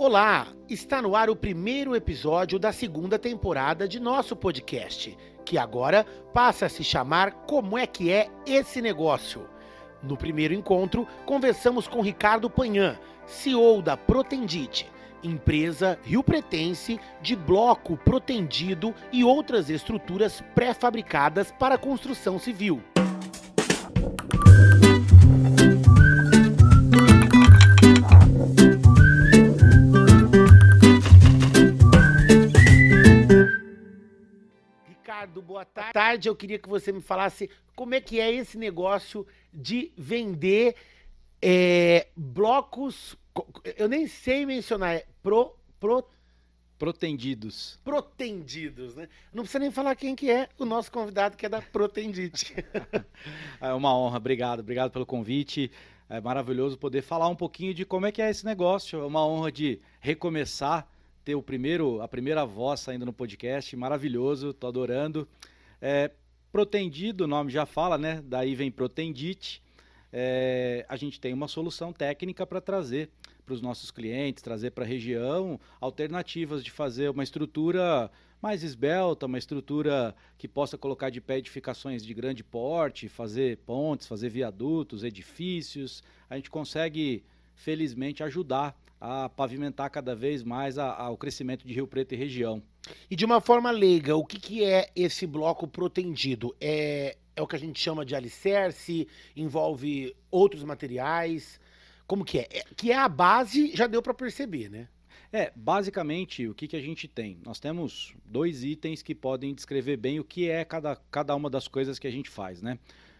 Olá, está no ar o primeiro episódio da segunda temporada de nosso podcast, que agora passa a se chamar Como é que é esse negócio? No primeiro encontro, conversamos com Ricardo Panhan, CEO da Protendite, empresa rio-pretense de bloco protendido e outras estruturas pré-fabricadas para construção civil. Ricardo, boa tarde. Eu queria que você me falasse como é que é esse negócio de vender é, blocos. Eu nem sei mencionar, é pro, pro, Protendidos. protendidos, né? Não precisa nem falar quem que é o nosso convidado que é da Protendite. É uma honra, obrigado, obrigado pelo convite. É maravilhoso poder falar um pouquinho de como é que é esse negócio. É uma honra de recomeçar, ter o primeiro, a primeira voz saindo no podcast, maravilhoso, tô adorando. É, protendido, o nome já fala, né? Daí vem protendite. É, a gente tem uma solução técnica para trazer para os nossos clientes, trazer para a região alternativas de fazer uma estrutura mais esbelta, uma estrutura que possa colocar de pé edificações de grande porte, fazer pontes, fazer viadutos, edifícios. A gente consegue, felizmente, ajudar a pavimentar cada vez mais a- a- o crescimento de Rio Preto e região. E de uma forma leiga, o que, que é esse bloco protendido? É, é o que a gente chama de alicerce? Envolve outros materiais? Como que é? É- Que é a base, já deu para perceber, né? É, basicamente, o que, que a gente tem? Nós temos dois itens que podem descrever bem o que é cada, cada uma das coisas que a gente faz, né?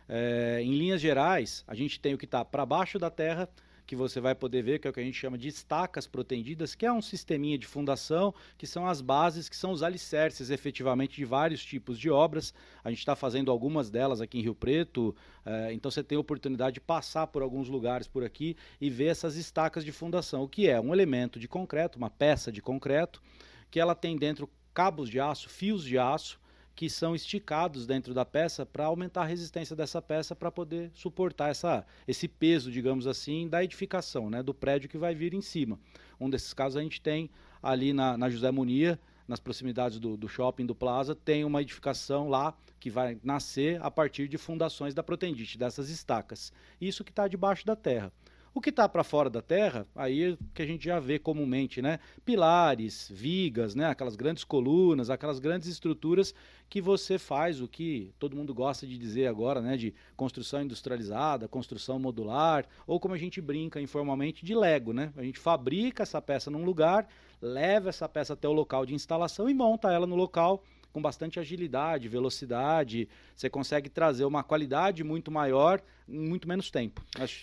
É, em linhas gerais, a gente tem o que está para baixo da terra, que você vai poder ver, que é o que a gente chama de estacas protendidas, que é um sisteminha de fundação, que são as bases, que são os alicerces efetivamente de vários tipos de obras. A gente está fazendo algumas delas aqui em Rio Preto, é, então você tem a oportunidade de passar por alguns lugares por aqui e ver essas estacas de fundação, o que é um elemento de concreto, uma peça de concreto, que ela tem dentro cabos de aço, fios de aço, que são esticados dentro da peça para aumentar a resistência dessa peça para poder suportar essa, esse peso, digamos assim, da edificação, né, do prédio que vai vir em cima. Um desses casos a gente tem ali na, na José Munia, nas proximidades do, do shopping do Plaza, tem uma edificação lá que vai nascer a partir de fundações da Protendite, dessas estacas. Isso que está debaixo da terra. O que está para fora da terra, aí é que a gente já vê comumente, né? Pilares, vigas, né? Aquelas grandes colunas, aquelas grandes estruturas que você faz, o que todo mundo gosta de dizer agora, né? De construção industrializada, construção modular, ou como a gente brinca informalmente, de Lego, né? A gente fabrica essa peça num lugar, leva essa peça até o local de instalação e monta ela no local com bastante agilidade, velocidade. Você consegue trazer uma qualidade muito maior em muito menos tempo.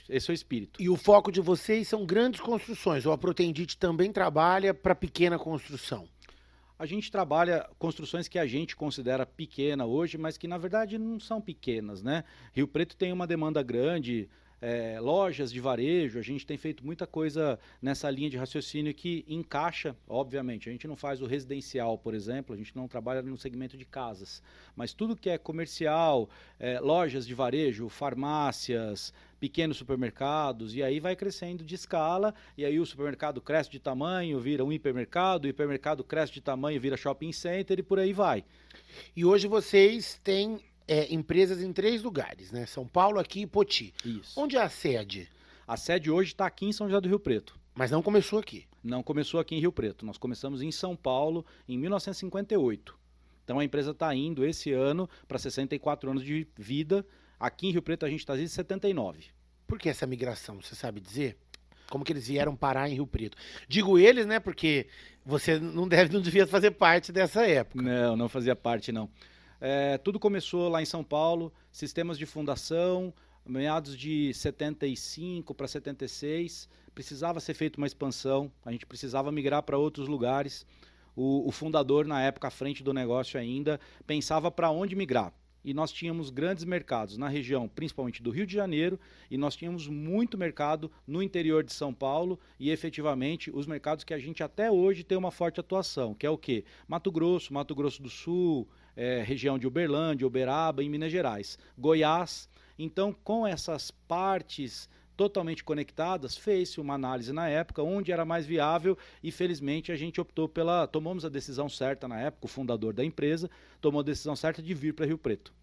Esse é o espírito. E o foco de vocês são grandes construções, ou a Protendite também trabalha para pequena construção? A gente trabalha construções que a gente considera pequena hoje, mas que na verdade não são pequenas, né? Rio Preto tem uma demanda grande, é, lojas de varejo, a gente tem feito muita coisa nessa linha de raciocínio que encaixa, obviamente. A gente não faz o residencial, por exemplo, a gente não trabalha no segmento de casas, mas tudo que é comercial, é, lojas de varejo, farmácias, pequenos supermercados, e aí vai crescendo de escala, e aí o supermercado cresce de tamanho, vira um hipermercado, o hipermercado cresce de tamanho, vira shopping center e por aí vai. E hoje vocês têm é, empresas em três lugares, né? São Paulo, aqui e Poti. Isso. Onde é a sede? A sede hoje está aqui em São José do Rio Preto. Mas não começou aqui. Não começou aqui em Rio Preto. Nós começamos em São Paulo em 1958. Então a empresa está indo esse ano para 64 anos de vida. Aqui em Rio Preto a gente está desde 79. Por que essa migração, você sabe dizer? Como que eles vieram parar em Rio Preto? Digo eles, né? Porque você não deve, não devia fazer parte dessa época. Não, não fazia parte não. É, tudo começou lá em São Paulo, sistemas de fundação, meados de 75 para 76, precisava ser feita uma expansão, a gente precisava migrar para outros lugares. O, o fundador, na época, à frente do negócio ainda, pensava para onde migrar. E nós tínhamos grandes mercados na região, principalmente do Rio de Janeiro, e nós tínhamos muito mercado no interior de São Paulo e efetivamente os mercados que a gente até hoje tem uma forte atuação, que é o quê? Mato Grosso, Mato Grosso do Sul, eh, região de Uberlândia, Uberaba, em Minas Gerais, Goiás. Então, com essas partes totalmente conectadas, fez-se uma análise na época onde era mais viável e felizmente a gente optou pela, tomamos a decisão certa na época, o fundador da empresa tomou a decisão certa de vir para Rio Preto.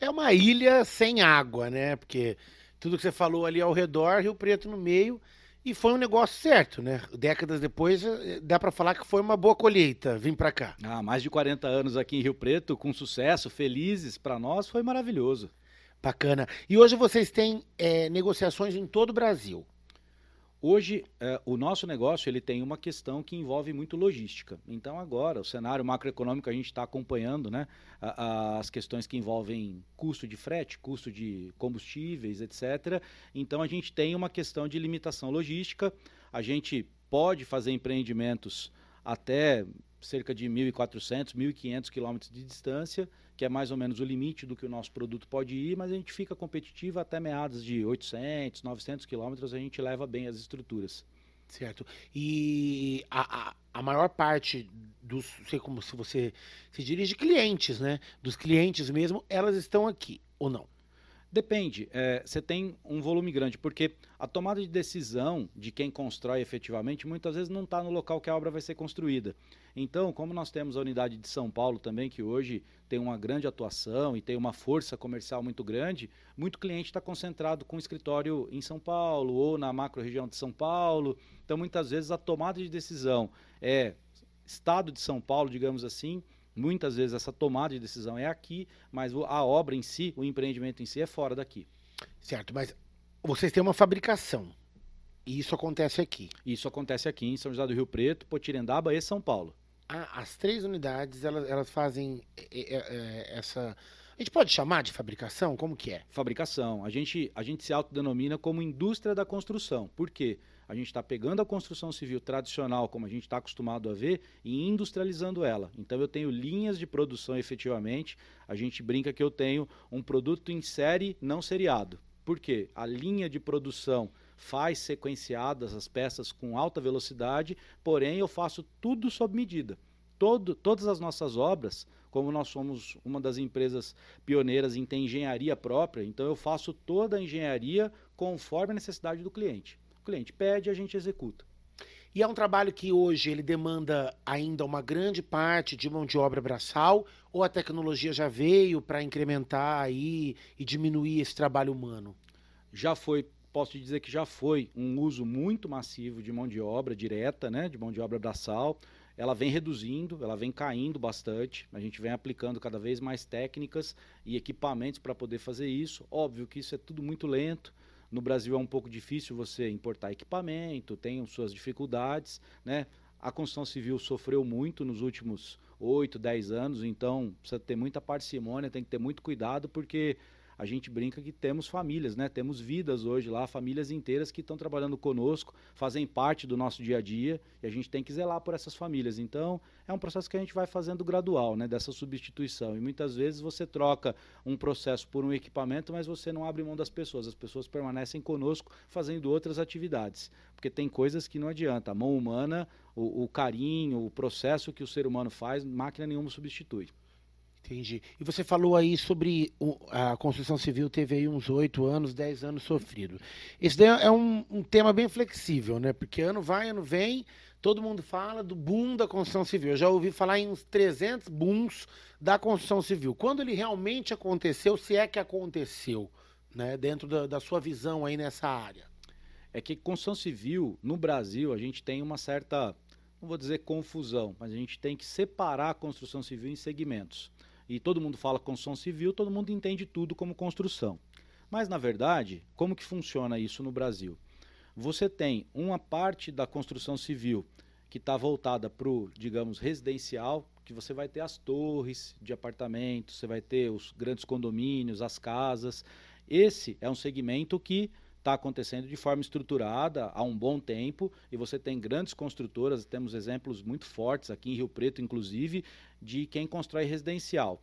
É uma ilha sem água, né? Porque tudo que você falou ali ao redor, Rio Preto no meio, e foi um negócio certo, né? Décadas depois, eh, dá para falar que foi uma boa colheita vir para cá. Ah, mais de 40 anos aqui em Rio Preto, com sucesso, felizes, para nós foi maravilhoso. Bacana. E hoje vocês têm é, negociações em todo o Brasil. Hoje, é, o nosso negócio ele tem uma questão que envolve muito logística. Então, agora, o cenário macroeconômico, a gente está acompanhando né, a, a, as questões que envolvem custo de frete, custo de combustíveis, etc. Então, a gente tem uma questão de limitação logística. A gente pode fazer empreendimentos até cerca de 1.400, 1.500 quilômetros de distância, que é mais ou menos o limite do que o nosso produto pode ir, mas a gente fica competitivo até meados de 800, 900 quilômetros, a gente leva bem as estruturas. Certo. E a, a, a, maior parte dos, sei como se você se dirige clientes, né? Dos clientes mesmo, elas estão aqui ou não? Depende. É, você tem um volume grande, porque a tomada de decisão de quem constrói efetivamente muitas vezes não está no local que a obra vai ser construída. Então, como nós temos a unidade de São Paulo também, que hoje tem uma grande atuação e tem uma força comercial muito grande, muito cliente está concentrado com escritório em São Paulo ou na macro região de São Paulo. Então, muitas vezes a tomada de decisão é estado de São Paulo, digamos assim, Muitas vezes essa tomada de decisão é aqui, mas a obra em si, o empreendimento em si é fora daqui. Certo, mas vocês têm uma fabricação. E isso acontece aqui. Isso acontece aqui em São José do Rio Preto, Potirendaba e São Paulo. Ah, as três unidades, elas, elas fazem é, é, é, essa. A gente pode chamar de fabricação? Como que é? Fabricação. A gente, a gente se autodenomina como indústria da construção. Por quê? A gente está pegando a construção civil tradicional, como a gente está acostumado a ver, e industrializando ela. Então eu tenho linhas de produção efetivamente. A gente brinca que eu tenho um produto em série não seriado. Por quê? A linha de produção faz sequenciadas as peças com alta velocidade, porém eu faço tudo sob medida. Todo, todas as nossas obras, como nós somos uma das empresas pioneiras em ter engenharia própria, então eu faço toda a engenharia conforme a necessidade do cliente cliente pede, a gente executa. E é um trabalho que hoje ele demanda ainda uma grande parte de mão de obra braçal, ou a tecnologia já veio para incrementar aí e diminuir esse trabalho humano? Já foi, posso te dizer que já foi um uso muito massivo de mão de obra direta, né, de mão de obra braçal. Ela vem reduzindo, ela vem caindo bastante. A gente vem aplicando cada vez mais técnicas e equipamentos para poder fazer isso. Óbvio que isso é tudo muito lento no Brasil é um pouco difícil você importar equipamento, tem suas dificuldades, né? A construção civil sofreu muito nos últimos 8, 10 anos, então precisa ter muita parcimônia, tem que ter muito cuidado, porque a gente brinca que temos famílias, né? Temos vidas hoje lá, famílias inteiras que estão trabalhando conosco, fazem parte do nosso dia a dia e a gente tem que zelar por essas famílias. Então, é um processo que a gente vai fazendo gradual, né? Dessa substituição. E muitas vezes você troca um processo por um equipamento, mas você não abre mão das pessoas. As pessoas permanecem conosco fazendo outras atividades. Porque tem coisas que não adianta. A mão humana, o, o carinho, o processo que o ser humano faz, máquina nenhuma substitui. Entendi. E você falou aí sobre o, a construção civil teve aí uns oito anos, dez anos sofrido. Esse daí é um, um, tema bem flexível, né? Porque ano vai, ano vem, todo mundo fala do boom da construção civil. Eu já ouvi falar em uns 300 booms da construção civil. Quando ele realmente aconteceu, se é que aconteceu, né? Dentro da, da sua visão aí nessa área. É que construção civil, no Brasil, a gente tem uma certa, não vou dizer confusão, mas a gente tem que separar a construção civil em segmentos e todo mundo fala construção civil, todo mundo entende tudo como construção. Mas na verdade, como que funciona isso no Brasil? Você tem uma parte da construção civil que está voltada para o, digamos, residencial, que você vai ter as torres de apartamentos, você vai ter os grandes condomínios, as casas. Esse é um segmento que está acontecendo de forma estruturada há um bom tempo e você tem grandes construtoras, temos exemplos muito fortes aqui em Rio Preto, inclusive, de quem constrói residencial.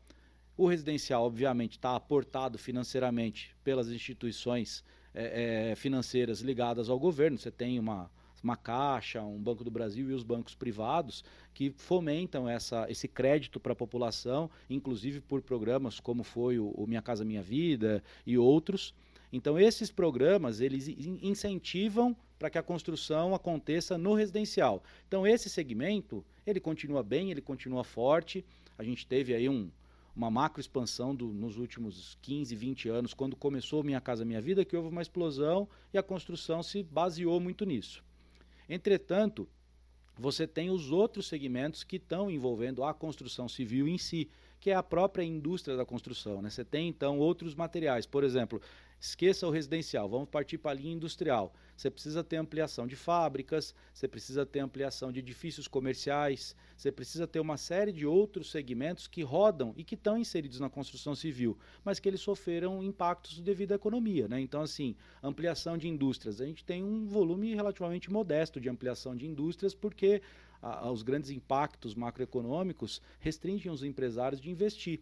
O residencial, obviamente, está aportado financeiramente pelas instituições é, é, financeiras ligadas ao governo. Você tem uma, uma Caixa, um Banco do Brasil e os bancos privados que fomentam essa, esse crédito para a população, inclusive por programas como foi o, o Minha Casa Minha Vida e outros. Então, esses programas, eles incentivam para que a construção aconteça no residencial. Então, esse segmento, ele continua bem, ele continua forte. A gente teve aí um, uma macro expansão do, nos últimos 15, 20 anos, quando começou Minha Casa Minha Vida, que houve uma explosão e a construção se baseou muito nisso. Entretanto, você tem os outros segmentos que estão envolvendo a construção civil em si, que é a própria indústria da construção. Né? Você tem, então, outros materiais. Por exemplo, esqueça o residencial, vamos partir para a linha industrial. Você precisa ter ampliação de fábricas, você precisa ter ampliação de edifícios comerciais, você precisa ter uma série de outros segmentos que rodam e que estão inseridos na construção civil, mas que eles sofreram impactos devido à economia. Né? Então, assim, ampliação de indústrias. A gente tem um volume relativamente modesto de ampliação de indústrias, porque a, os grandes impactos macroeconômicos restringem os empresários de investir.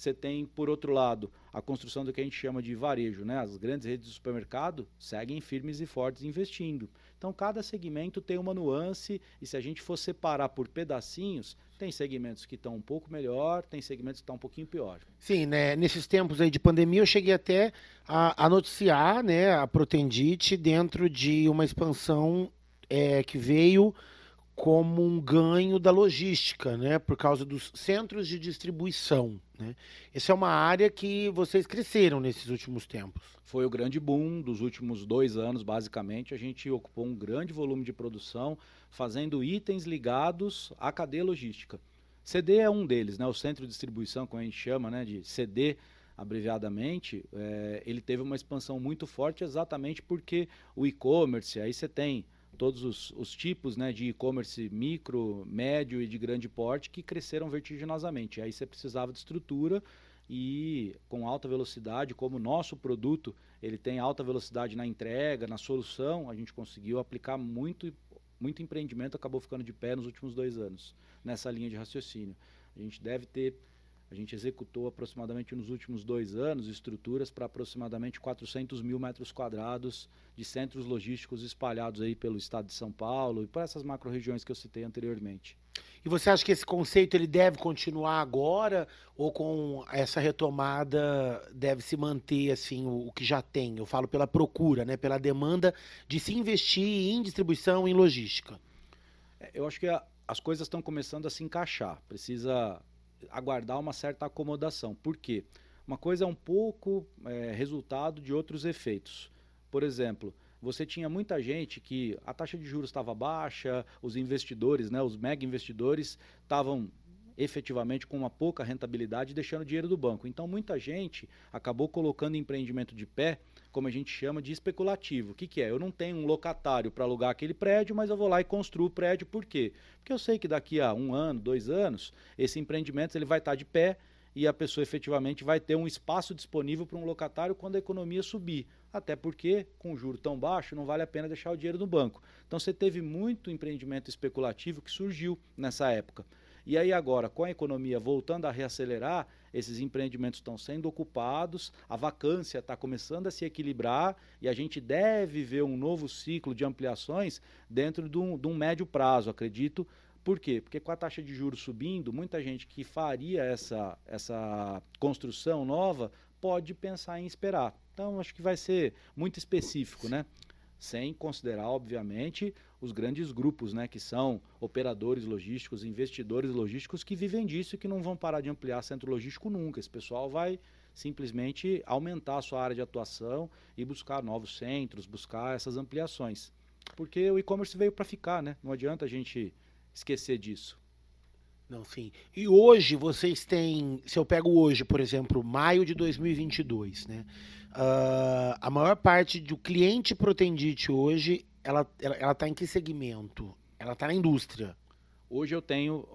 Você tem, por outro lado, a construção do que a gente chama de varejo, né? As grandes redes de supermercado seguem firmes e fortes investindo. Então, cada segmento tem uma nuance e se a gente for separar por pedacinhos, tem segmentos que estão um pouco melhor, tem segmentos que estão um pouquinho pior. Sim, né? Nesses tempos aí de pandemia, eu cheguei até a, a noticiar, né, a Protendite dentro de uma expansão é, que veio como um ganho da logística, né, por causa dos centros de distribuição. Né? Essa é uma área que vocês cresceram nesses últimos tempos. Foi o grande boom dos últimos dois anos, basicamente. A gente ocupou um grande volume de produção, fazendo itens ligados à cadeia logística. CD é um deles, né, o centro de distribuição, como a gente chama, né, de CD abreviadamente, é, ele teve uma expansão muito forte exatamente porque o e-commerce, aí você tem todos os, os tipos né, de e-commerce micro, médio e de grande porte que cresceram vertiginosamente. Aí você precisava de estrutura e com alta velocidade, como o nosso produto ele tem alta velocidade na entrega, na solução, a gente conseguiu aplicar muito, muito empreendimento, acabou ficando de pé nos últimos dois anos nessa linha de raciocínio. A gente deve ter a gente executou aproximadamente nos últimos dois anos estruturas para aproximadamente 400 mil metros quadrados de centros logísticos espalhados aí pelo estado de São Paulo e por essas macro-regiões que eu citei anteriormente. E você acha que esse conceito ele deve continuar agora ou com essa retomada deve se manter assim o, o que já tem? Eu falo pela procura, né, pela demanda de se investir em distribuição e em logística. É, eu acho que a, as coisas estão começando a se encaixar. Precisa aguardar uma certa acomodação. Por quê? Uma coisa é um pouco é, resultado de outros efeitos. Por exemplo, você tinha muita gente que a taxa de juros estava baixa, os investidores, né, os mega investidores, estavam efetivamente com uma pouca rentabilidade deixando dinheiro do banco. Então muita gente acabou colocando empreendimento de pé, como a gente chama de especulativo. O que, que é? Eu não tenho um locatário para alugar aquele prédio, mas eu vou lá e construo o prédio. Por quê? Porque eu sei que daqui a um ano, dois anos, esse empreendimento ele vai estar tá de pé e a pessoa efetivamente vai ter um espaço disponível para um locatário quando a economia subir. Até porque, com juro tão baixo, não vale a pena deixar o dinheiro no banco. Então você teve muito empreendimento especulativo que surgiu nessa época. E aí agora, com a economia voltando a reacelerar, esses empreendimentos estão sendo ocupados, a vacância está começando a se equilibrar e a gente deve ver um novo ciclo de ampliações dentro de um, de um médio prazo, acredito. Por quê? Porque com a taxa de juros subindo, muita gente que faria essa, essa construção nova pode pensar em esperar. Então, acho que vai ser muito específico, né? Sem considerar, obviamente, os grandes grupos, né, que são operadores logísticos, investidores logísticos que vivem disso e que não vão parar de ampliar centro logístico nunca. Esse pessoal vai simplesmente aumentar a sua área de atuação e buscar novos centros, buscar essas ampliações. Porque o e-commerce veio para ficar, né? Não adianta a gente esquecer disso. Não, sim. E hoje vocês têm, se eu pego hoje, por exemplo, maio de 2022, né? Uh, a maior parte do cliente Protendite hoje ela, ela, ela tá em que segmento? Ela está na indústria. Hoje eu tenho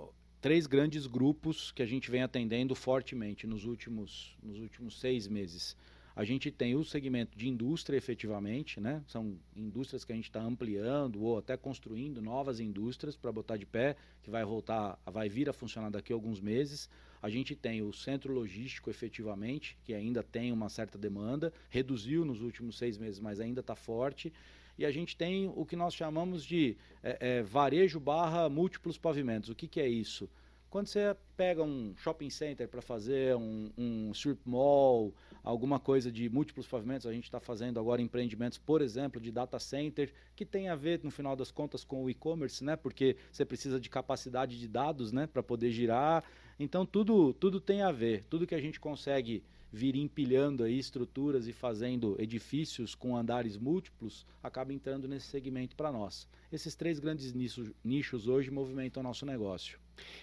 três grandes grupos que a gente vem atendendo fortemente nos últimos, nos últimos seis meses. A gente tem o segmento de indústria, efetivamente, né? São indústrias que a gente está ampliando ou até construindo novas indústrias para botar de pé, que vai voltar, vai vir a funcionar daqui a alguns meses. A gente tem o centro logístico, efetivamente, que ainda tem uma certa demanda, reduziu nos últimos seis meses, mas ainda está forte e a gente tem o que nós chamamos de é, é, varejo barra múltiplos pavimentos. O que, que é isso? Quando você pega um shopping center para fazer um, um strip mall, alguma coisa de múltiplos pavimentos. A gente está fazendo agora empreendimentos, por exemplo, de data center, que tem a ver, no final das contas, com o e-commerce, né? Porque você precisa de capacidade de dados, né? Para poder girar. Então, tudo, tudo tem a ver. Tudo que a gente consegue vir empilhando aí estruturas e fazendo edifícios com andares múltiplos, acaba entrando nesse segmento para nós. Esses três grandes nichos, nichos hoje movimentam o nosso negócio.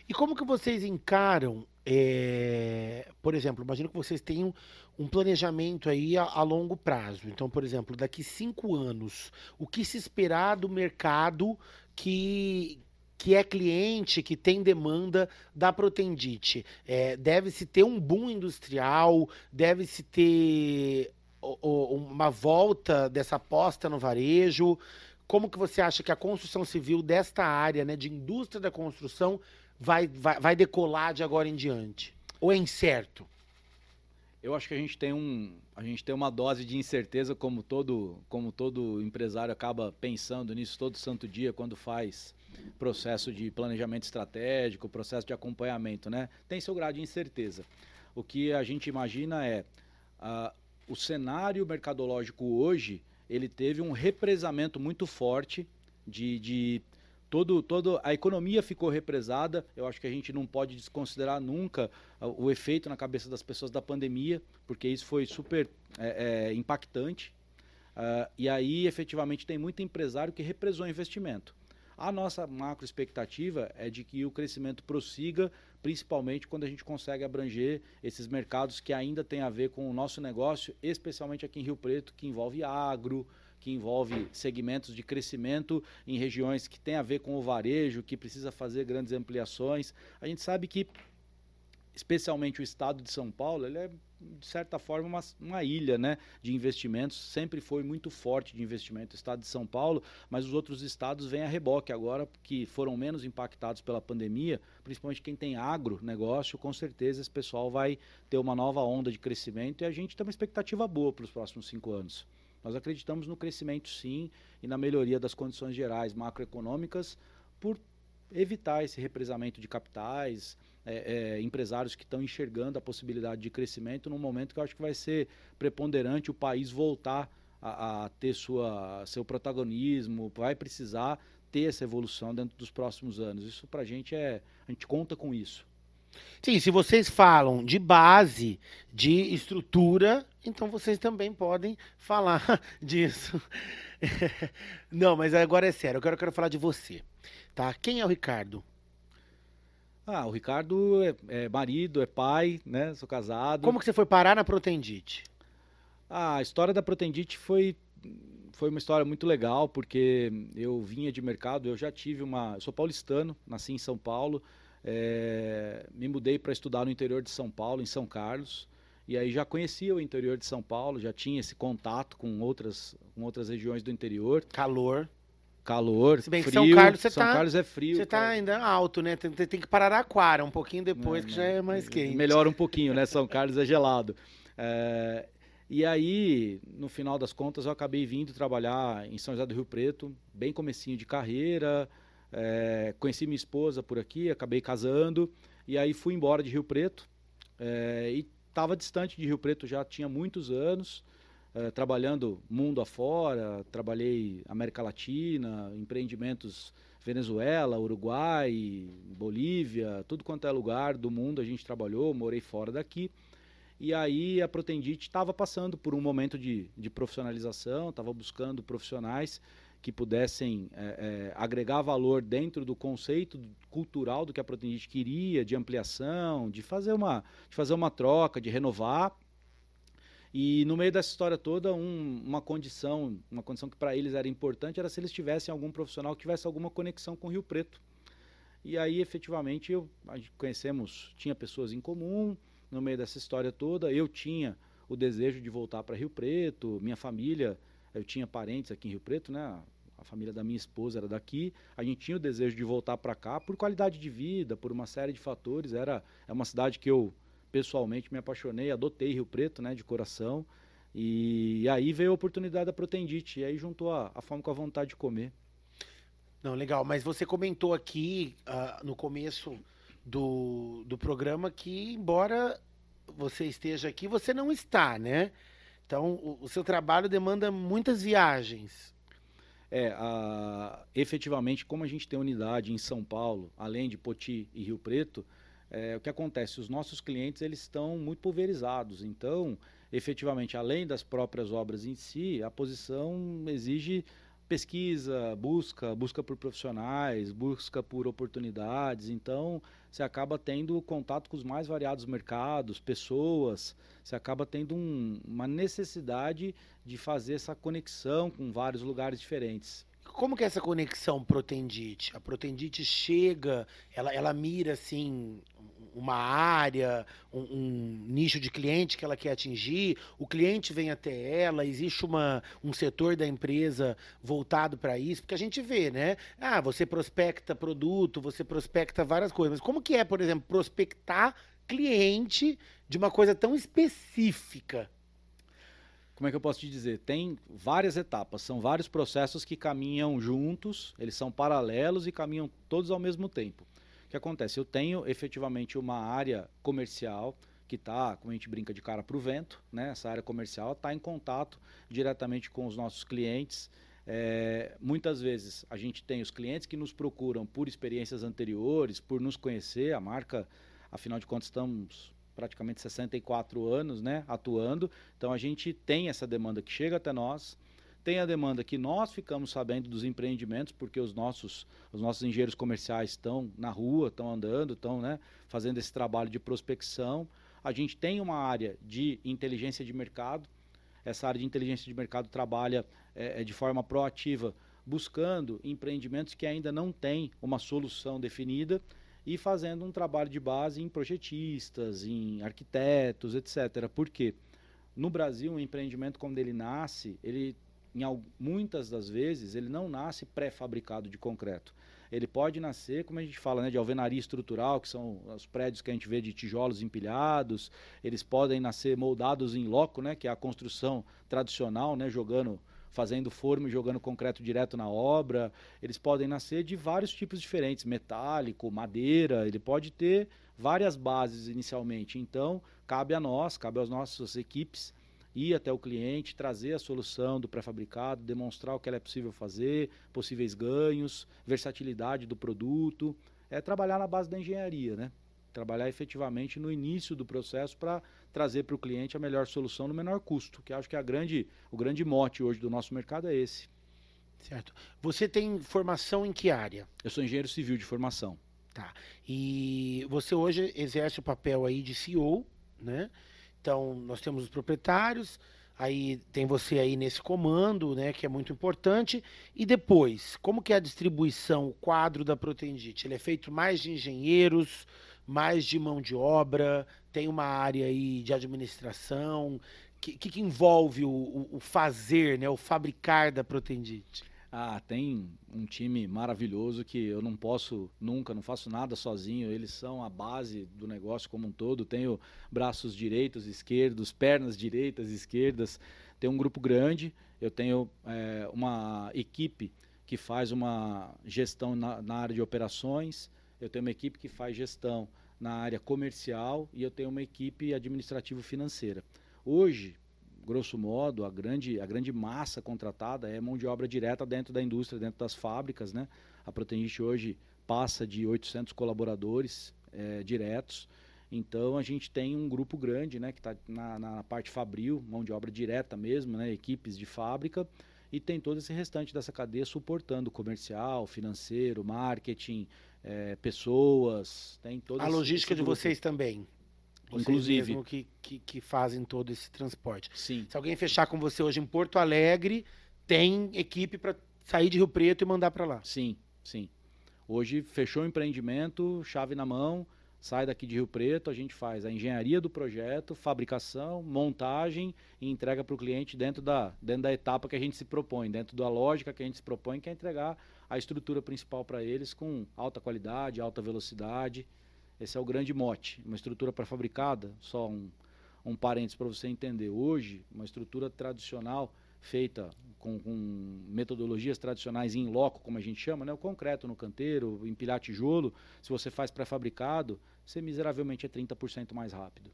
E como que vocês encaram, é, por exemplo, imagino que vocês tenham um planejamento aí a, a, longo prazo. Então, por exemplo, daqui cinco anos, o que se esperar do mercado que, que é cliente, que tem demanda da Protendite? É, deve-se ter um boom industrial, deve-se ter uma volta dessa aposta no varejo. Como que você acha que a construção civil desta área, né, de indústria da construção, vai, vai, vai decolar de agora em diante? Ou é incerto? Eu acho que a gente tem um, a gente tem uma dose de incerteza como todo, como todo empresário acaba pensando nisso todo santo dia quando faz processo de planejamento estratégico, processo de acompanhamento, né? Tem seu grau de incerteza. O que a gente imagina é uh, o cenário mercadológico hoje ele teve um represamento muito forte de, de todo, todo a economia ficou represada. Eu acho que a gente não pode desconsiderar nunca o, efeito na cabeça das pessoas da pandemia, porque isso foi super é, é, impactante. Uh, e aí, efetivamente, tem muito empresário que represou investimento. A nossa macro expectativa é de que o crescimento prossiga, principalmente quando a gente consegue abranger esses mercados que ainda têm a ver com o nosso negócio, especialmente aqui em Rio Preto, que envolve agro, que envolve segmentos de crescimento em regiões que tem a ver com o varejo, que precisa fazer grandes ampliações. A gente sabe que, especialmente o estado de São Paulo, ele é de certa forma uma, uma ilha né, de investimentos, sempre foi muito forte de investimento o estado de São Paulo, mas os outros estados vêm a reboque agora, que foram menos impactados pela pandemia, principalmente quem tem agronegócio, com certeza esse pessoal vai ter uma nova onda de crescimento e a gente tem uma expectativa boa para os próximos cinco anos. Nós acreditamos no crescimento, sim, e na melhoria das condições gerais macroeconômicas por evitar esse represamento de capitais, é, é, empresários que estão enxergando a possibilidade de crescimento num momento que eu acho que vai ser preponderante o país voltar a, a ter sua, seu protagonismo, vai precisar ter essa evolução dentro dos próximos anos. Isso para a gente é. A gente conta com isso. Sim, se vocês falam de base, de estrutura, então vocês também podem falar disso. Não, mas agora é sério, eu quero, eu quero falar de você. Tá? Quem é o Ricardo? Ah, o Ricardo é, é, marido, é pai, né? Sou casado. Como que você foi parar na Protendite? Ah, a história da Protendite foi foi uma história muito legal, porque eu vinha de mercado, eu já tive uma. Eu sou paulistano, nasci em São Paulo, é, me mudei para estudar no interior de São Paulo, em São Carlos. E aí já conhecia o interior de São Paulo, já tinha esse contato com outras, com outras regiões do interior. Calor. Calor, Se bem frio. que São Carlos, você São tá, Carlos é frio. Você está ainda alto, né? Tem, tem que parar Aquara um pouquinho depois, não, que já é mais quente. Melhora um pouquinho, né? São Carlos é gelado. É, e aí, no final das contas, eu acabei vindo trabalhar em São José do Rio Preto, bem comecinho de carreira, é, conheci minha esposa por aqui, acabei casando e aí fui embora de Rio Preto é, e estava distante de Rio Preto já tinha muitos anos, é, trabalhando mundo afora, trabalhei América Latina, empreendimentos Venezuela, Uruguai, Bolívia, tudo quanto é lugar do mundo a gente trabalhou, morei fora daqui. E aí a Protendite estava passando por um momento de, de profissionalização, estava buscando profissionais que pudessem é, é, agregar valor dentro do conceito cultural do que a Protendite queria, de ampliação, de fazer uma, de fazer uma troca, de renovar. E no meio dessa história toda, um, uma condição, uma condição que para eles era importante era se eles tivessem algum profissional que tivesse alguma conexão com Rio Preto. E aí, efetivamente, eu, conhecemos, tinha pessoas em comum no meio dessa história toda. Eu tinha o desejo de voltar para Rio Preto, minha família eu tinha parentes aqui em Rio Preto, né? A família da minha esposa era daqui. A gente tinha o desejo de voltar para cá por qualidade de vida, por uma série de fatores. Era é uma cidade que eu pessoalmente me apaixonei, adotei Rio Preto, né, de coração. E, aí veio a oportunidade da Protendite, e aí juntou a, a fome com a vontade de comer. Não, legal. Mas você comentou aqui uh, no começo do, do programa que, embora você esteja aqui, você não está, né? Então, o, o seu trabalho demanda muitas viagens. É, a, efetivamente, como a gente tem unidade em São Paulo, além de Poti e Rio Preto, é, o que acontece? Os nossos clientes eles estão muito pulverizados. Então, efetivamente, além das próprias obras em si, a posição exige pesquisa, busca, busca por profissionais, busca por oportunidades. Então, você acaba tendo contato com os mais variados mercados, pessoas, você acaba tendo um, uma necessidade de fazer essa conexão com vários lugares diferentes. Como que é essa conexão protendite? A protendite chega, ela, ela mira assim uma área, um, um, nicho de cliente que ela quer atingir, o cliente vem até ela, existe uma, um setor da empresa voltado para isso, porque a gente vê, né? Ah, você prospecta produto, você prospecta várias coisas, mas como que é, por exemplo, prospectar cliente de uma coisa tão específica? Como é que eu posso te dizer? Tem várias etapas, são vários processos que caminham juntos, eles são paralelos e caminham todos ao mesmo tempo que acontece? Eu tenho efetivamente uma área comercial que está, como a gente brinca, de cara para o vento, né? Essa área comercial está em contato diretamente com os nossos clientes. É, muitas vezes a gente tem os clientes que nos procuram por experiências anteriores, por nos conhecer. A marca, afinal de contas, estamos praticamente 64 anos né, atuando. Então a gente tem essa demanda que chega até nós. Tem a demanda que nós ficamos sabendo dos empreendimentos, porque os nossos, os nossos engenheiros comerciais estão na rua, estão andando, estão né, fazendo esse trabalho de prospecção. A gente tem uma área de inteligência de mercado. Essa área de inteligência de mercado trabalha é, de forma proativa, buscando empreendimentos que ainda não têm uma solução definida e fazendo um trabalho de base em projetistas, em arquitetos, etc. Por quê? No Brasil, um empreendimento, quando ele nasce, ele em, muitas das vezes, ele não nasce pré-fabricado de concreto. Ele pode nascer, como a gente fala, né, de alvenaria estrutural, que são os prédios que a gente vê de tijolos empilhados. Eles podem nascer moldados em loco, né, que é a construção tradicional, né, jogando fazendo forma e jogando concreto direto na obra. Eles podem nascer de vários tipos diferentes, metálico, madeira, ele pode ter várias bases inicialmente. Então, cabe a nós, cabe às nossas equipes ir até o cliente, trazer a solução do pré-fabricado, demonstrar o que é possível fazer, possíveis ganhos, versatilidade do produto. É trabalhar na base da engenharia, né? Trabalhar efetivamente no início do processo para trazer para o cliente a melhor solução no menor custo, que acho que é a grande, o grande mote hoje do nosso mercado é esse. Certo. Você tem formação em que área? Eu sou engenheiro civil de formação. Tá. E você hoje exerce o papel aí de CEO, né? Então, nós temos os proprietários, aí tem você aí nesse comando, né, que é muito importante. E depois, como que é a distribuição, o quadro da Protendite? Ele é feito mais de engenheiros, mais de mão de obra, tem uma área aí de administração. O que, que, envolve o, o, fazer, né, o fabricar da Protendite? Ah, tem um time maravilhoso que eu não posso nunca, não faço nada sozinho. Eles são a base do negócio como um todo. Tenho braços direitos, esquerdos, pernas direitas, esquerdas. Tem um grupo grande. Eu tenho é, uma equipe que faz uma gestão na, na área de operações. Eu tenho uma equipe que faz gestão na área comercial e eu tenho uma equipe administrativo-financeira. Hoje, grosso modo, a grande, a grande massa contratada é mão de obra direta dentro da indústria, dentro das fábricas. Né? A Protengist hoje passa de 800 colaboradores é, diretos. Então a gente tem um grupo grande né, que está na, na, parte fabril, mão de obra direta mesmo, né, equipes de fábrica, e tem todo esse restante dessa cadeia suportando comercial, financeiro, marketing, é, pessoas, tem toda A logística de vocês também. Vocês Inclusive. mesmo que, que, que, fazem todo esse transporte. Sim. Se alguém fechar com você hoje em Porto Alegre, tem equipe para sair de Rio Preto e mandar para lá. Sim, sim. Hoje fechou o empreendimento, chave na mão, sai daqui de Rio Preto, a gente faz a engenharia do projeto, fabricação, montagem e entrega para o cliente dentro da, dentro da etapa que a gente se propõe, dentro da lógica que a gente se propõe, que é entregar a estrutura principal para eles com alta qualidade, alta velocidade. Esse é o grande mote. Uma estrutura pré-fabricada, só um, um parênteses para você entender. Hoje, uma estrutura tradicional feita com, com, metodologias tradicionais em loco, como a gente chama, né? o concreto no canteiro, empilhar tijolo, se você faz pré-fabricado, você miseravelmente é 30% mais rápido.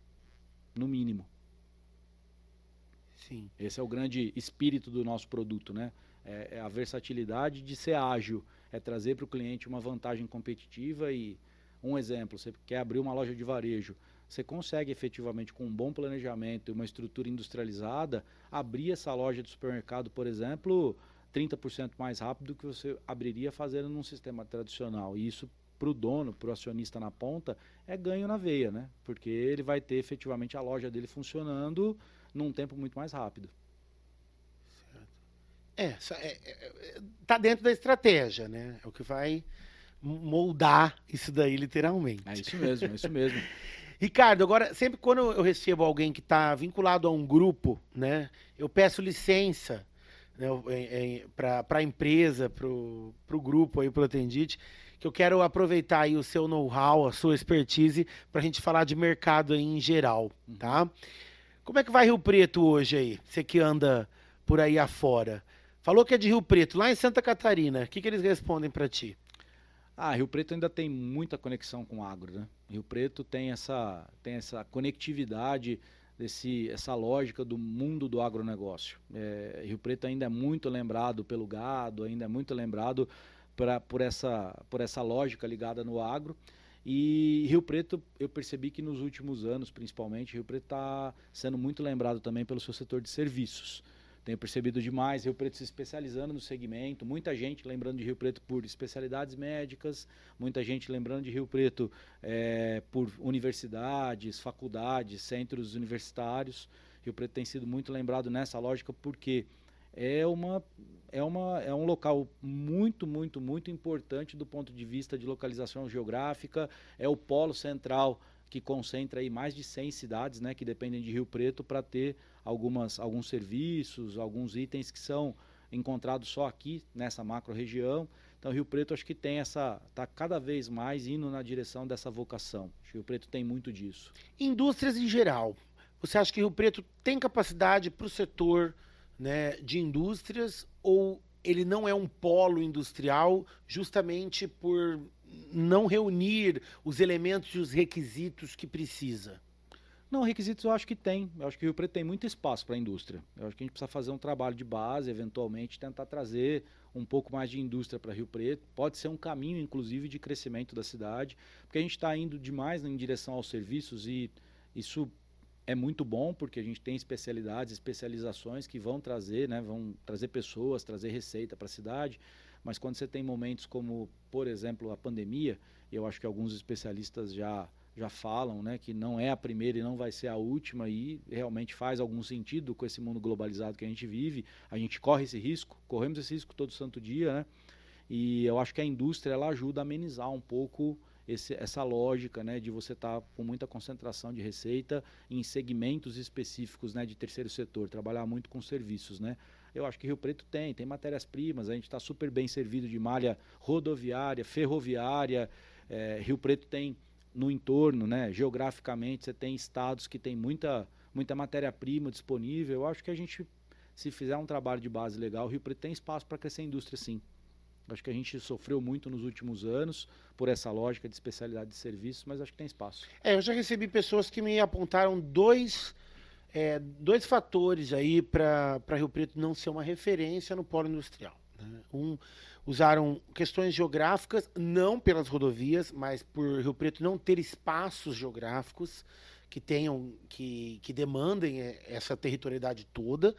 no mínimo. Sim. Esse é o grande espírito do nosso produto, né? É, é a versatilidade de ser ágil, é trazer para o cliente uma vantagem competitiva e um exemplo, você quer abrir uma loja de varejo, você consegue efetivamente com um bom planejamento e uma estrutura industrializada abrir essa loja de supermercado, por exemplo, 30% mais rápido do que você abriria fazendo num sistema tradicional. E isso para o dono, para o acionista na ponta, é ganho na veia, né? Porque ele vai ter efetivamente a loja dele funcionando num tempo muito mais rápido. É, é, é, tá dentro da estratégia, né? É o que vai moldar isso daí literalmente. É isso mesmo, é isso mesmo. Ricardo, agora, sempre quando eu recebo alguém que está vinculado a um grupo, né, eu peço licença né, para a empresa, para o grupo aí, para o Tendite, que eu quero aproveitar aí o seu know-how, a sua expertise, para a gente falar de mercado aí em geral, uhum. tá? Como é que vai Rio Preto hoje aí? Você que anda por aí afora. Falou que é de Rio Preto, lá em Santa Catarina. O que, que eles respondem para ti? Ah, Rio Preto ainda tem muita conexão com o agro, né? Rio Preto tem essa, tem essa conectividade, desse, essa lógica do mundo do agronegócio. É, Rio Preto ainda é muito lembrado pelo gado, ainda é muito lembrado pra, por, essa, por essa lógica ligada no agro. E Rio Preto, eu percebi que nos últimos anos, principalmente, Rio Preto está sendo muito lembrado também pelo seu setor de serviços. Tenho percebido demais Rio Preto se especializando no segmento, muita gente lembrando de Rio Preto por especialidades médicas, muita gente lembrando de Rio Preto é, por universidades, faculdades, centros universitários. Rio Preto tem sido muito lembrado nessa lógica porque é uma é, uma, é um local muito, muito, muito importante do ponto de vista de localização geográfica, é o polo central que concentra aí mais de 100 cidades, né, que dependem de Rio Preto para ter algumas, alguns serviços, alguns itens que são encontrados só aqui nessa macro região. Então Rio Preto acho que tem essa está cada vez mais indo na direção dessa vocação. Rio Preto tem muito disso. Indústrias em geral. Você acha que Rio Preto tem capacidade para o setor né, de indústrias ou ele não é um polo industrial justamente por não reunir os elementos e os requisitos que precisa? Não, requisitos eu acho que tem. Eu acho que o Rio Preto tem muito espaço para a indústria. Eu acho que a gente precisa fazer um trabalho de base, eventualmente tentar trazer um pouco mais de indústria para Rio Preto. Pode ser um caminho, inclusive, de crescimento da cidade, porque a gente está indo demais em direção aos serviços e isso é muito bom porque a gente tem especialidades, especializações que vão trazer, né, vão trazer pessoas, trazer receita para a cidade. Mas quando você tem momentos como, por exemplo, a pandemia, eu acho que alguns especialistas já já falam, né, que não é a primeira e não vai ser a última e realmente faz algum sentido com esse mundo globalizado que a gente vive. A gente corre esse risco, corremos esse risco todo santo dia, né? E eu acho que a indústria ela ajuda a amenizar um pouco esse, essa lógica né, de você estar tá com muita concentração de receita em segmentos específicos né, de terceiro setor, trabalhar muito com serviços. Né? Eu acho que Rio Preto tem, tem matérias-primas, a gente está super bem servido de malha rodoviária, ferroviária. É, Rio Preto tem no entorno, né, geograficamente, você tem estados que tem muita, muita matéria-prima disponível. Eu acho que a gente, se fizer um trabalho de base legal, Rio Preto tem espaço para crescer a indústria sim. Acho que a gente sofreu muito nos últimos anos por essa lógica de especialidade de serviços, mas acho que tem espaço. É, eu já recebi pessoas que me apontaram dois, é, dois fatores aí para Rio Preto não ser uma referência no polo industrial. Né? Um, usaram questões geográficas, não pelas rodovias, mas por Rio Preto não ter espaços geográficos que tenham, que, que demandem é, essa territorialidade toda.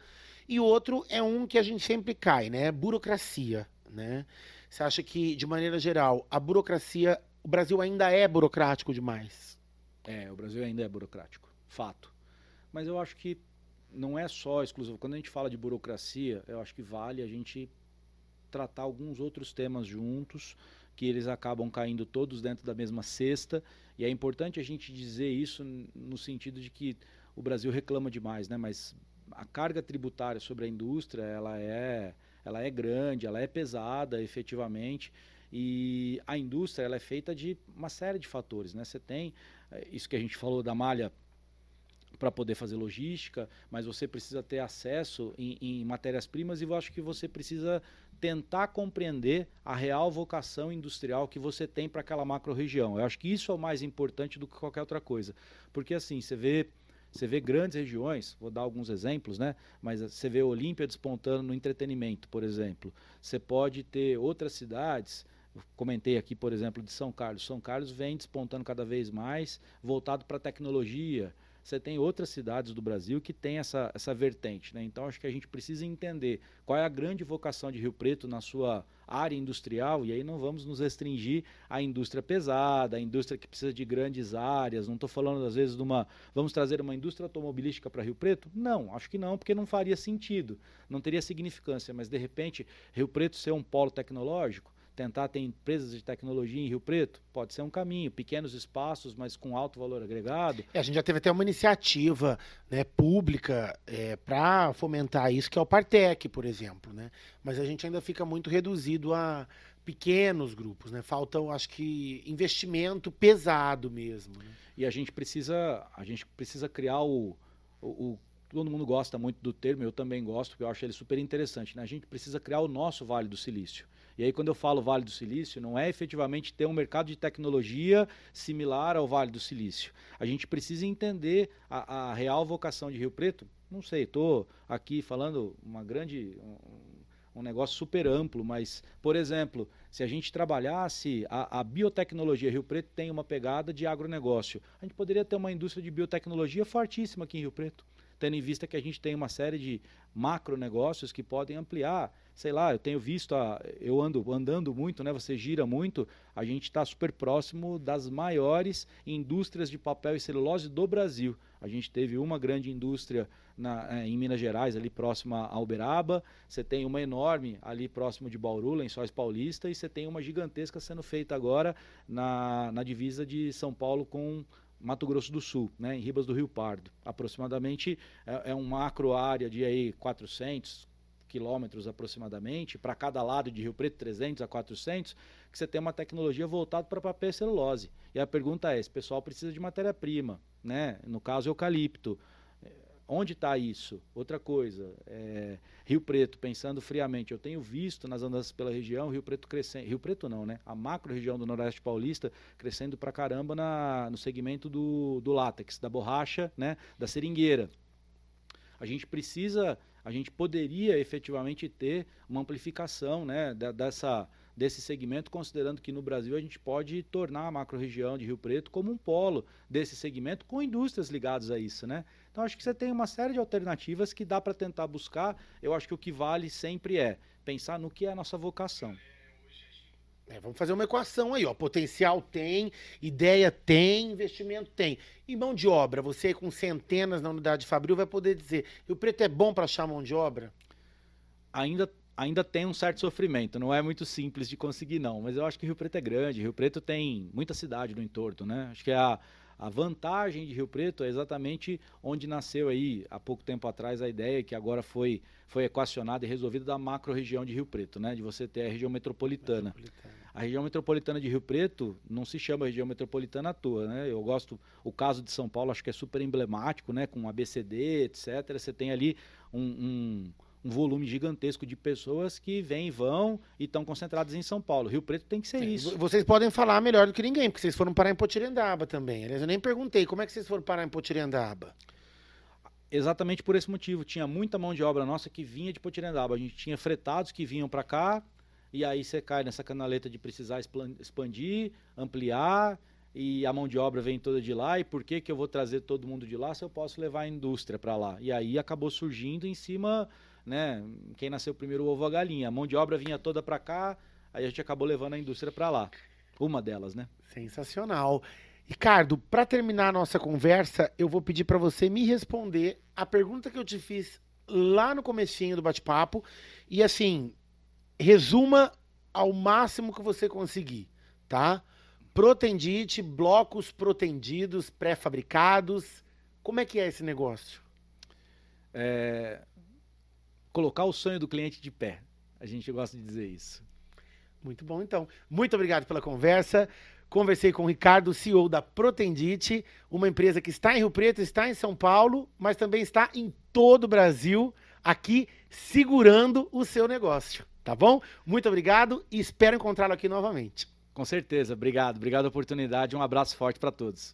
E outro é um que a gente sempre cai, né? Burocracia né? Você acha que, de maneira geral, a burocracia, o Brasil ainda é burocrático demais? É, o Brasil ainda é burocrático, fato. Mas eu acho que não é só exclusivo. Quando a gente fala de burocracia, eu acho que vale a gente tratar alguns outros temas juntos, que eles acabam caindo todos dentro da mesma cesta. E é importante a gente dizer isso no sentido de que o Brasil reclama demais, né? Mas a carga tributária sobre a indústria, ela é ela é grande, ela é pesada efetivamente. E a indústria ela é feita de uma série de fatores. Né? Você tem eh, isso que a gente falou da malha para poder fazer logística, mas você precisa ter acesso em, em matérias-primas e eu acho que você precisa tentar compreender a real vocação industrial que você tem para aquela macro-região. Eu acho que isso é o mais importante do que qualquer outra coisa. Porque assim, você vê Você vê grandes regiões, vou dar alguns exemplos, né? Mas você vê Olímpia despontando no entretenimento, por exemplo. Você pode ter outras cidades comentei aqui, por exemplo, de São Carlos. São Carlos vem despontando cada vez mais, voltado para a tecnologia. Você tem outras cidades do Brasil que tem essa, essa vertente. Né? Então, acho que a gente precisa entender qual é a grande vocação de Rio Preto na sua área industrial, e aí não vamos nos restringir à indústria pesada, à indústria que precisa de grandes áreas. Não estou falando, às vezes, de uma. Vamos trazer uma indústria automobilística para Rio Preto? Não, acho que não, porque não faria sentido, não teria significância. Mas, de repente, Rio Preto ser um polo tecnológico, tentar ter empresas de tecnologia em Rio Preto, pode ser um caminho, pequenos espaços, mas com alto valor agregado. É, a gente já teve até uma iniciativa né, pública é, para fomentar isso, que é o Partec, por exemplo. Né? Mas a gente ainda fica muito reduzido a pequenos grupos, né? Falta, acho que, investimento pesado mesmo. Né? E a gente precisa, a gente precisa criar o, o, o todo mundo gosta muito do termo, eu também gosto, porque eu acho ele super interessante. Né? A gente precisa criar o nosso Vale do Silício. E aí, quando eu falo Vale do Silício, não é efetivamente ter um mercado de tecnologia similar ao Vale do Silício. A gente precisa entender a, a real vocação de Rio Preto. Não sei, estou aqui falando uma grande. Um, um negócio super amplo, mas, por exemplo, se a gente trabalhasse a, a, biotecnologia, Rio Preto tem uma pegada de agronegócio. A gente poderia ter uma indústria de biotecnologia fortíssima aqui em Rio Preto, tendo em vista que a gente tem uma série de macronegócios que podem ampliar sei lá, eu tenho visto, a, eu ando andando muito, né? Você gira muito, a gente está super próximo das maiores indústrias de papel e celulose do Brasil. A gente teve uma grande indústria na, é, em Minas Gerais, ali próxima a Uberaba, você tem uma enorme ali próximo de Bauru, Lençóis Paulista, e você tem uma gigantesca sendo feita agora na, na divisa de São Paulo com Mato Grosso do Sul, né, em Ribas do Rio Pardo. Aproximadamente é, é um macro área de aí 400, quilômetros aproximadamente, para cada lado de Rio Preto, 300 a 400, que você tem uma tecnologia voltada para papel e celulose. E a pergunta é, esse pessoal precisa de matéria-prima, né? no caso eucalipto. É, onde está isso? Outra coisa, é, Rio Preto, pensando friamente, eu tenho visto nas andanças pela região, Rio Preto crescendo, Rio Preto não, né? A macro região do Noroeste Paulista crescendo para caramba na, no segmento do, do látex, da borracha, né? Da seringueira. A gente precisa a gente poderia efetivamente ter uma amplificação né, dessa, desse segmento, considerando que no Brasil a gente pode tornar a macro-região de Rio Preto como um polo desse segmento com indústrias ligadas a isso. Né? Então acho que você tem uma série de alternativas que dá para tentar buscar. Eu acho que o que vale sempre é pensar no que é a nossa vocação. É, vamos fazer uma equação aí, ó. Potencial tem, ideia tem, investimento tem. E mão de obra, você com centenas na unidade de Fabril vai poder dizer, o preto é bom para achar mão de obra? Ainda ainda tem um certo sofrimento, não é muito simples de conseguir não, mas eu acho que Rio Preto é grande, Rio Preto tem muita cidade no entorno, né? Acho que a a vantagem de Rio Preto é exatamente onde nasceu aí, há pouco tempo atrás, a ideia que agora foi, foi equacionada e resolvida da macro-região de Rio Preto, né? De você ter a região metropolitana. metropolitana. A região metropolitana de Rio Preto não se chama região metropolitana à toa, né? Eu gosto, o caso de São Paulo acho que é super emblemático, né? Com ABCD, etc. Você tem ali um, um um volume gigantesco de pessoas que vêm e vão e estão concentradas em São Paulo. Rio Preto tem que ser Sim, isso. Vocês podem falar melhor do que ninguém, porque vocês foram parar em Potirendaba também. Aliás, eu nem perguntei como é que vocês foram parar em Potirendaba. Exatamente por esse motivo. Tinha muita mão de obra nossa que vinha de Potirendaba. A gente tinha fretados que vinham para cá, e aí você cai nessa canaleta de precisar expandir, ampliar, e a mão de obra vem toda de lá, e por que, que eu vou trazer todo mundo de lá se eu posso levar a indústria para lá? E aí acabou surgindo em cima né? Quem nasceu primeiro o ovo a galinha. A mão de obra vinha toda para cá, aí a gente acabou levando a indústria para lá. Uma delas, né? Sensacional. Ricardo, para terminar a nossa conversa, eu vou pedir para você me responder a pergunta que eu te fiz lá no comecinho do bate-papo e assim, resuma ao máximo que você conseguir, tá? Protendite, blocos protendidos, pré-fabricados, como é que é esse negócio? É, colocar o sonho do cliente de pé. A gente gosta de dizer isso. Muito bom, então. Muito obrigado pela conversa. Conversei com o Ricardo, CEO da Protendite, uma empresa que está em Rio Preto, está em São Paulo, mas também está em todo o Brasil, aqui segurando o seu negócio. Tá bom? Muito obrigado e espero encontrá-lo aqui novamente. Com certeza. Obrigado. Obrigado a oportunidade. Um abraço forte para todos.